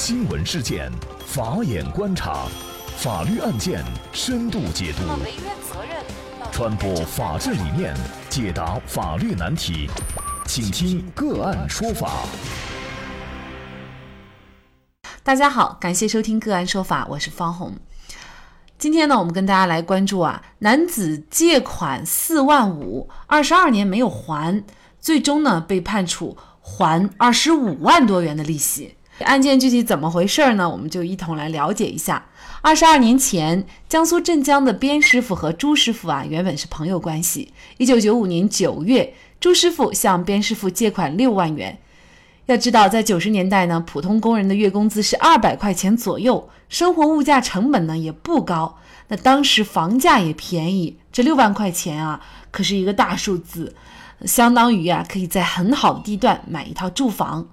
新闻事件，法眼观察，法律案件深度解读，传播法治理念，解答法律难题，请听个案说法。大家好，感谢收听个案说法，我是方红。今天呢，我们跟大家来关注啊，男子借款四万五，二十二年没有还，最终呢被判处还二十五万多元的利息。案件具体怎么回事呢？我们就一同来了解一下。二十二年前，江苏镇江的边师傅和朱师傅啊，原本是朋友关系。一九九五年九月，朱师傅向边师傅借款六万元。要知道，在九十年代呢，普通工人的月工资是二百块钱左右，生活物价成本呢也不高。那当时房价也便宜，这六万块钱啊，可是一个大数字，相当于啊，可以在很好的地段买一套住房。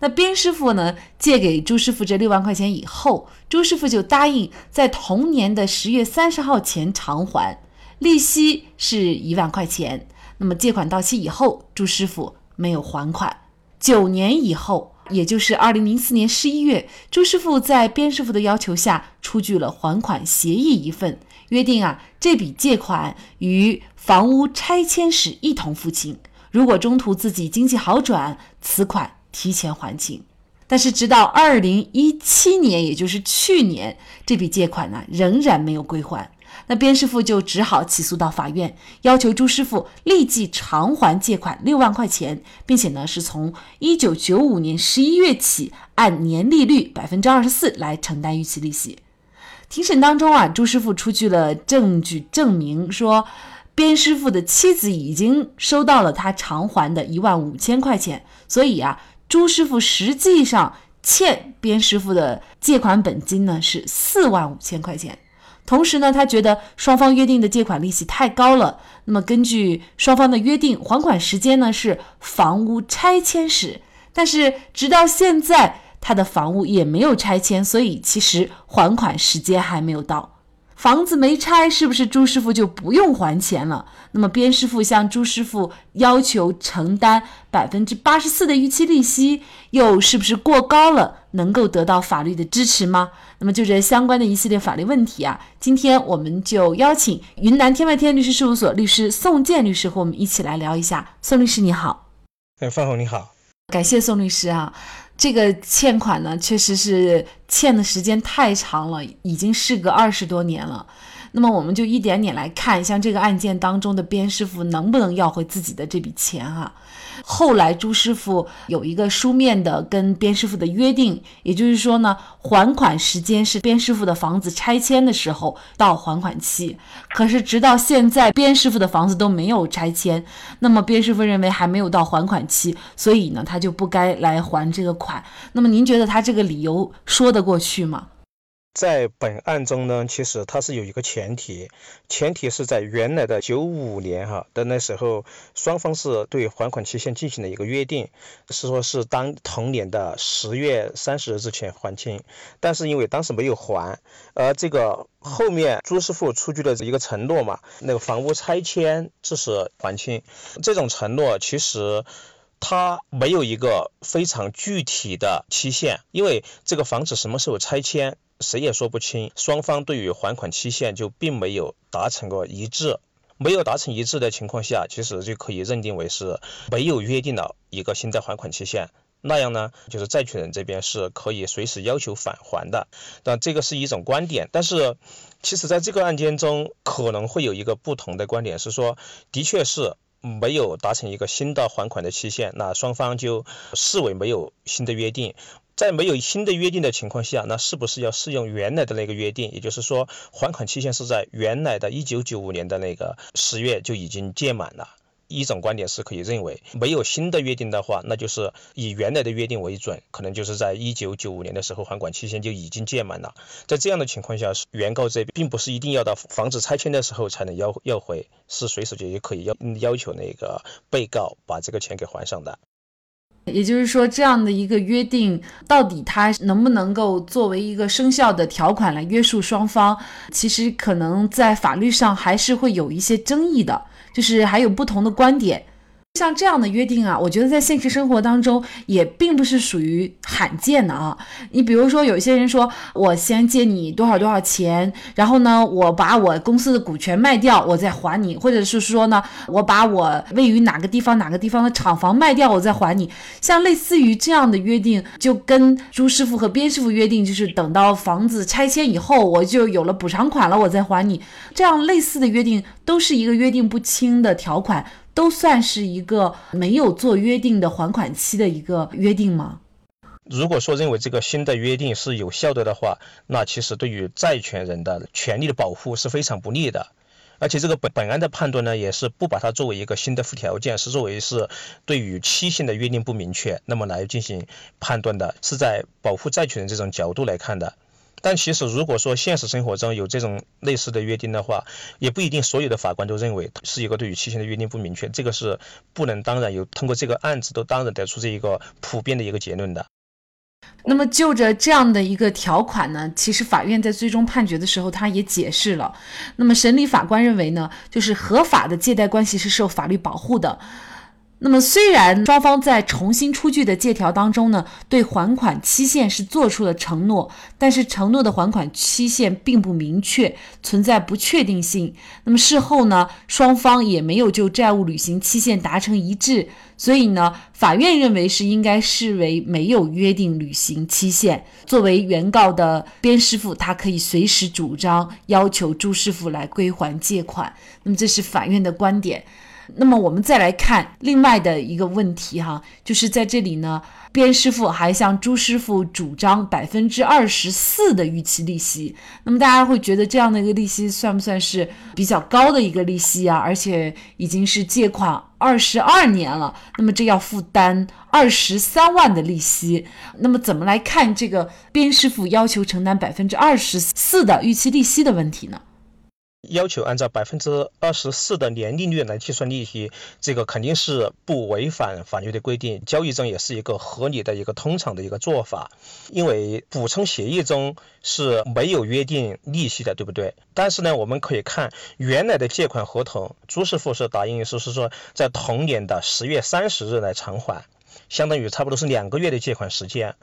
那边师傅呢，借给朱师傅这六万块钱以后，朱师傅就答应在同年的十月三十号前偿还，利息是一万块钱。那么借款到期以后，朱师傅没有还款。九年以后，也就是二零零四年十一月，朱师傅在边师傅的要求下出具了还款协议一份，约定啊这笔借款与房屋拆迁时一同付清。如果中途自己经济好转，此款。提前还清，但是直到二零一七年，也就是去年，这笔借款呢仍然没有归还。那边师傅就只好起诉到法院，要求朱师傅立即偿还借款六万块钱，并且呢是从一九九五年十一月起按年利率百分之二十四来承担逾期利息。庭审当中啊，朱师傅出具了证据证明说，边师傅的妻子已经收到了他偿还的一万五千块钱，所以啊。朱师傅实际上欠边师傅的借款本金呢是四万五千块钱，同时呢，他觉得双方约定的借款利息太高了。那么根据双方的约定，还款时间呢是房屋拆迁时，但是直到现在他的房屋也没有拆迁，所以其实还款时间还没有到。房子没拆，是不是朱师傅就不用还钱了？那么边师傅向朱师傅要求承担百分之八十四的逾期利息，又是不是过高了？能够得到法律的支持吗？那么就这相关的一系列法律问题啊，今天我们就邀请云南天外天律师事务所律师宋建律师和我们一起来聊一下。宋律师你好，哎，范红你好，感谢宋律师啊。这个欠款呢，确实是欠的时间太长了，已经事隔二十多年了。那么我们就一点点来看，像这个案件当中的边师傅能不能要回自己的这笔钱啊？后来朱师傅有一个书面的跟边师傅的约定，也就是说呢，还款时间是边师傅的房子拆迁的时候到还款期。可是直到现在，边师傅的房子都没有拆迁，那么边师傅认为还没有到还款期，所以呢，他就不该来还这个款。那么您觉得他这个理由说得过去吗？在本案中呢，其实它是有一个前提，前提是在原来的九五年哈的那时候，双方是对还款期限进行了一个约定，是说是当同年的十月三十日之前还清，但是因为当时没有还，而这个后面朱师傅出具的一个承诺嘛，那个房屋拆迁致使还清，这种承诺其实。他没有一个非常具体的期限，因为这个房子什么时候拆迁，谁也说不清。双方对于还款期限就并没有达成过一致，没有达成一致的情况下，其实就可以认定为是没有约定了一个新的还款期限。那样呢，就是债权人这边是可以随时要求返还的。但这个是一种观点，但是其实在这个案件中可能会有一个不同的观点，是说，的确是。没有达成一个新的还款的期限，那双方就视为没有新的约定。在没有新的约定的情况下，那是不是要适用原来的那个约定？也就是说，还款期限是在原来的一九九五年的那个十月就已经届满了。一种观点是可以认为，没有新的约定的话，那就是以原来的约定为准，可能就是在一九九五年的时候还款期限就已经届满了。在这样的情况下，原告这边并不是一定要到房子拆迁的时候才能要要回，是随时就也可以要要求那个被告把这个钱给还上的。也就是说，这样的一个约定，到底它能不能够作为一个生效的条款来约束双方，其实可能在法律上还是会有一些争议的。就是还有不同的观点，像这样的约定啊，我觉得在现实生活当中也并不是属于罕见的啊。你比如说，有些人说我先借你多少多少钱，然后呢，我把我公司的股权卖掉，我再还你；或者是说呢，我把我位于哪个地方哪个地方的厂房卖掉，我再还你。像类似于这样的约定，就跟朱师傅和边师傅约定，就是等到房子拆迁以后，我就有了补偿款了，我再还你。这样类似的约定，都是一个约定不清的条款。都算是一个没有做约定的还款期的一个约定吗？如果说认为这个新的约定是有效的的话，那其实对于债权人的权利的保护是非常不利的。而且这个本本案的判断呢，也是不把它作为一个新的附条件，是作为是对于期限的约定不明确，那么来进行判断的，是在保护债权人这种角度来看的。但其实，如果说现实生活中有这种类似的约定的话，也不一定所有的法官都认为是一个对于期限的约定不明确，这个是不能当然有通过这个案子都当然得出这一个普遍的一个结论的。那么就着这样的一个条款呢，其实法院在最终判决的时候，他也解释了。那么审理法官认为呢，就是合法的借贷关系是受法律保护的。那么，虽然双方在重新出具的借条当中呢，对还款期限是做出了承诺，但是承诺的还款期限并不明确，存在不确定性。那么事后呢，双方也没有就债务履行期限达成一致，所以呢，法院认为是应该视为没有约定履行期限。作为原告的边师傅，他可以随时主张要求朱师傅来归还借款。那么这是法院的观点。那么我们再来看另外的一个问题哈，就是在这里呢，边师傅还向朱师傅主张百分之二十四的逾期利息。那么大家会觉得这样的一个利息算不算是比较高的一个利息啊？而且已经是借款二十二年了，那么这要负担二十三万的利息。那么怎么来看这个边师傅要求承担百分之二十四的逾期利息的问题呢？要求按照百分之二十四的年利率来计算利息，这个肯定是不违反法律的规定，交易中也是一个合理的一个通常的一个做法。因为补充协议中是没有约定利息的，对不对？但是呢，我们可以看原来的借款合同，朱师傅是答应是是说在同年的十月三十日来偿还。相当于差不多是两个月的借款时间，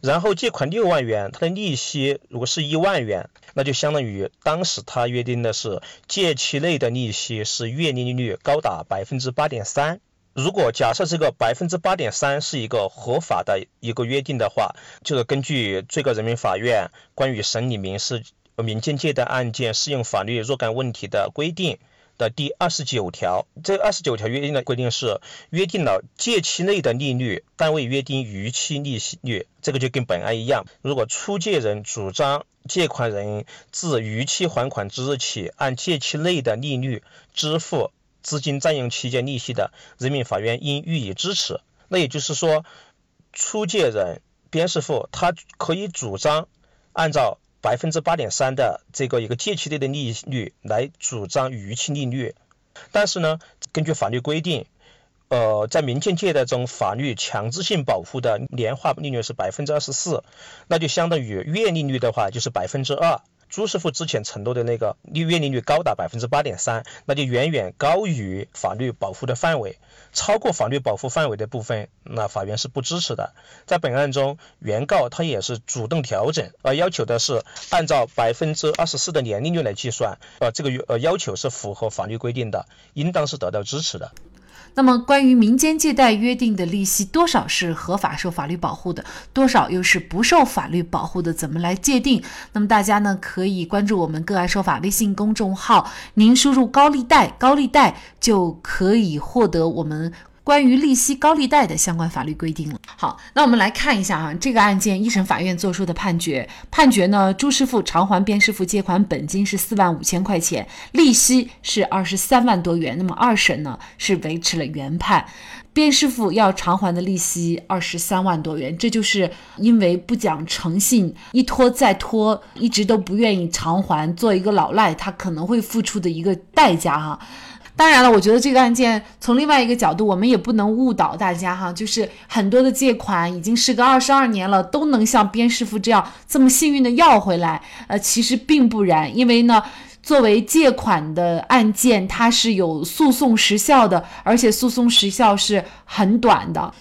然后借款六万元，它的利息如果是一万元，那就相当于当时他约定的是借期内的利息是月利率高达百分之八点三。如果假设这个百分之八点三是一个合法的一个约定的话，就是根据最高人民法院关于审理民事民间借贷案件适用法律若干问题的规定。的第二十九条，这二十九条约定的规定是约定了借期内的利率，但未约定逾期利息率。这个就跟本案一样，如果出借人主张借款人自逾期还款之日起按借期内的利率支付资金占用期间利息的，人民法院应予以支持。那也就是说，出借人边师傅他可以主张按照。百分之八点三的这个一个借期内的利率来主张逾期利率，但是呢，根据法律规定，呃，在民间借贷中，法律强制性保护的年化利率是百分之二十四，那就相当于月利率的话就是百分之二。朱师傅之前承诺的那个利月利率高达百分之八点三，那就远远高于法律保护的范围。超过法律保护范围的部分，那法院是不支持的。在本案中，原告他也是主动调整，而要求的是按照百分之二十四的年利率来计算，呃，这个呃要求是符合法律规定的，应当是得到支持的。那么，关于民间借贷约定的利息多少是合法受法律保护的，多少又是不受法律保护的，怎么来界定？那么大家呢可以关注我们个案说法微信公众号，您输入高利贷，高利贷就可以获得我们。关于利息高利贷的相关法律规定了。好，那我们来看一下哈，这个案件一审法院作出的判决。判决呢，朱师傅偿还边师傅借款本金是四万五千块钱，利息是二十三万多元。那么二审呢是维持了原判，边师傅要偿还的利息二十三万多元，这就是因为不讲诚信，一拖再拖，一直都不愿意偿还，做一个老赖，他可能会付出的一个代价哈。当然了，我觉得这个案件从另外一个角度，我们也不能误导大家哈。就是很多的借款已经时隔二十二年了，都能像边师傅这样这么幸运的要回来，呃，其实并不然。因为呢，作为借款的案件，它是有诉讼时效的，而且诉讼时效是很短的。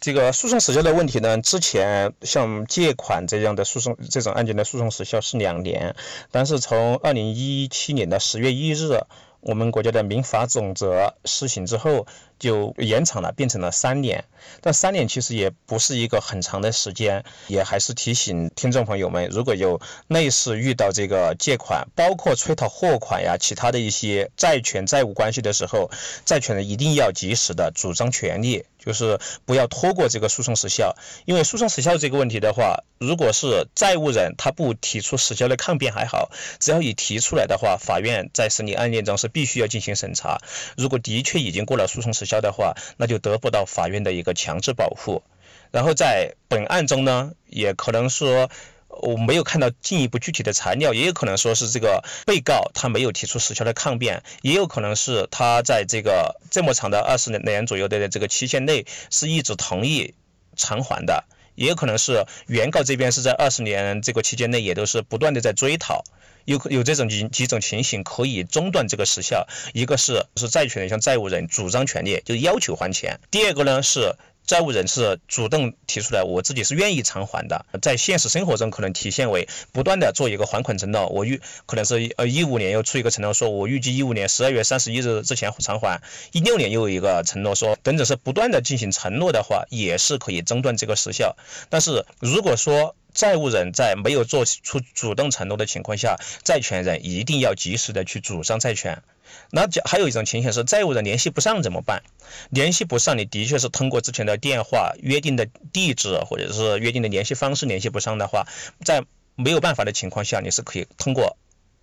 这个诉讼时效的问题呢，之前像借款这样的诉讼这种案件的诉讼时效是两年，但是从二零一七年的十月一日，我们国家的民法总则施行之后。就延长了，变成了三年。但三年其实也不是一个很长的时间，也还是提醒听众朋友们，如果有类似遇到这个借款，包括催讨货款呀，其他的一些债权债务关系的时候，债权人一定要及时的主张权利，就是不要拖过这个诉讼时效。因为诉讼时效这个问题的话，如果是债务人他不提出时效的抗辩还好，只要一提出来的话，法院在审理案件中是必须要进行审查。如果的确已经过了诉讼时效，的话，那就得不到法院的一个强制保护。然后在本案中呢，也可能说我没有看到进一步具体的材料，也有可能说是这个被告他没有提出时效的抗辩，也有可能是他在这个这么长的二十年左右的这个期限内是一直同意偿还的，也有可能是原告这边是在二十年这个期间内也都是不断的在追讨。有有这种几几种情形可以中断这个时效，一个是是债权人向债务人主张权利，就要求还钱；第二个呢是债务人是主动提出来，我自己是愿意偿还的。在现实生活中，可能体现为不断的做一个还款承诺，我预可能是呃一五年又出一个承诺，说我预计一五年十二月三十一日之前偿还；一六年又有一个承诺说，等等是不断的进行承诺的话，也是可以中断这个时效。但是如果说，债务人在没有做出主动承诺的情况下，债权人一定要及时的去主张债权。那还有一种情形是债务人联系不上怎么办？联系不上，你的确是通过之前的电话约定的地址或者是约定的联系方式联系不上的话，在没有办法的情况下，你是可以通过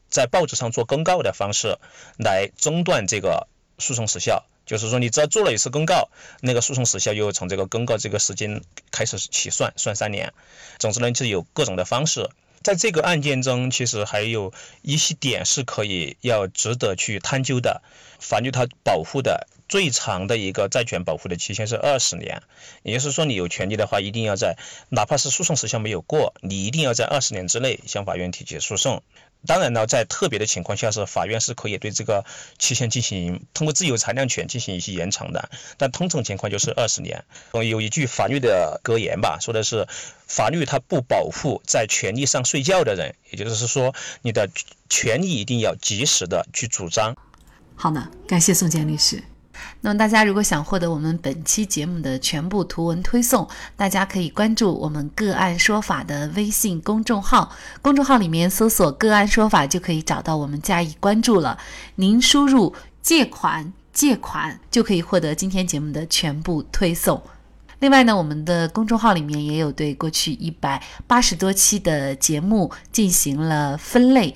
在报纸上做公告的方式来中断这个诉讼时效。就是说，你只要做了一次公告，那个诉讼时效又从这个公告这个时间开始起算，算三年。总之呢，就有各种的方式。在这个案件中，其实还有一些点是可以要值得去探究的。法律它保护的最长的一个债权保护的期限是二十年，也就是说，你有权利的话，一定要在哪怕是诉讼时效没有过，你一定要在二十年之内向法院提起诉讼。当然呢，在特别的情况下，是法院是可以对这个期限进行通过自由裁量权进行一些延长的。但通常情况就是二十年。有一句法律的格言吧，说的是法律它不保护在权利上睡觉的人，也就是说，你的权利一定要及时的去主张。好的，感谢宋建律师。那么大家如果想获得我们本期节目的全部图文推送，大家可以关注我们“个案说法”的微信公众号，公众号里面搜索“个案说法”就可以找到我们加以关注了。您输入“借款”“借款”就可以获得今天节目的全部推送。另外呢，我们的公众号里面也有对过去一百八十多期的节目进行了分类。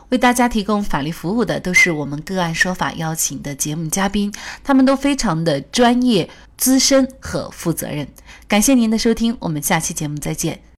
为大家提供法律服务的都是我们个案说法邀请的节目嘉宾，他们都非常的专业、资深和负责任。感谢您的收听，我们下期节目再见。